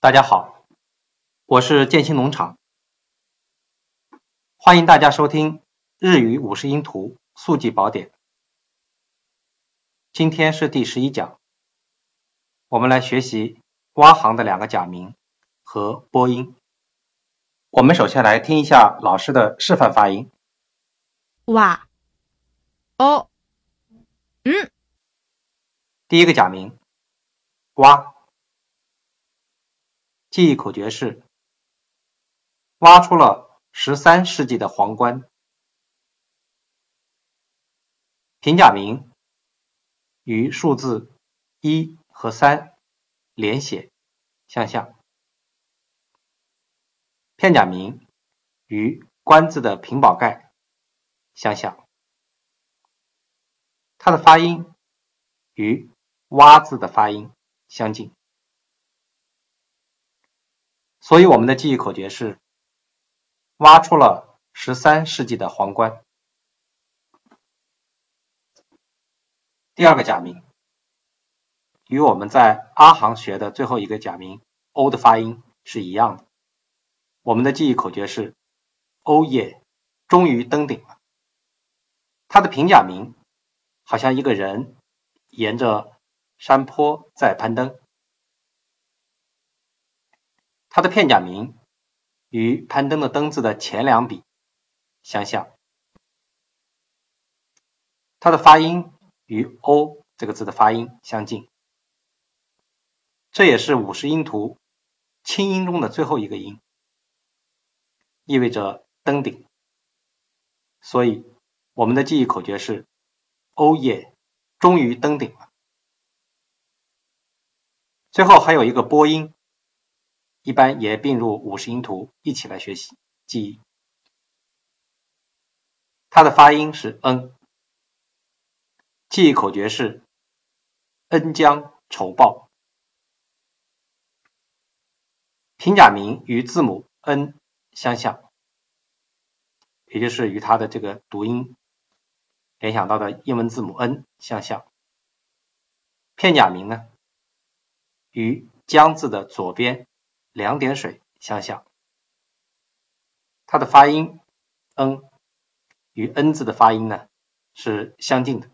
大家好，我是建新农场，欢迎大家收听日语五十音图速记宝典。今天是第十一讲，我们来学习蛙行的两个假名和播音。我们首先来听一下老师的示范发音。哇，哦，嗯，第一个假名蛙。记忆口诀是：挖出了十三世纪的皇冠。平假名与数字一和三连写相像。片假名与冠字的平宝盖相像。它的发音与蛙字的发音相近。所以我们的记忆口诀是：挖出了十三世纪的皇冠。第二个假名与我们在阿行学的最后一个假名 “o” 的发音是一样的。我们的记忆口诀是：哦耶，终于登顶了。它的平假名好像一个人沿着山坡在攀登。它的片假名与攀登的登字的前两笔相像，它的发音与 o 这个字的发音相近，这也是五十音图清音中的最后一个音，意味着登顶。所以我们的记忆口诀是：哦耶，终于登顶了。最后还有一个波音。一般也并入五十音图一起来学习记忆。它的发音是 n，记忆口诀是恩将仇报。平假名与字母 n 相像，也就是与它的这个读音联想到的英文字母 n 相像。片假名呢，与将字的左边。两点水相像，它的发音 n 与 n 字的发音呢是相近的，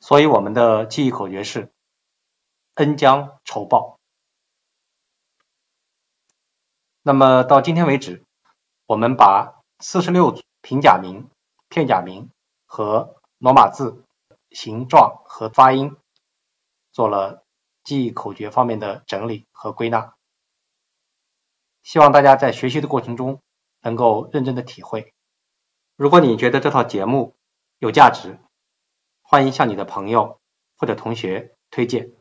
所以我们的记忆口诀是恩将仇报。那么到今天为止，我们把四十六组平假名、片假名和罗马字形状和发音做了记忆口诀方面的整理和归纳。希望大家在学习的过程中能够认真的体会。如果你觉得这套节目有价值，欢迎向你的朋友或者同学推荐。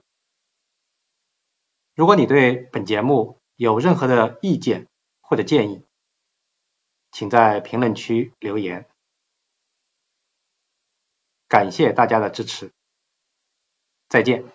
如果你对本节目有任何的意见或者建议，请在评论区留言。感谢大家的支持，再见。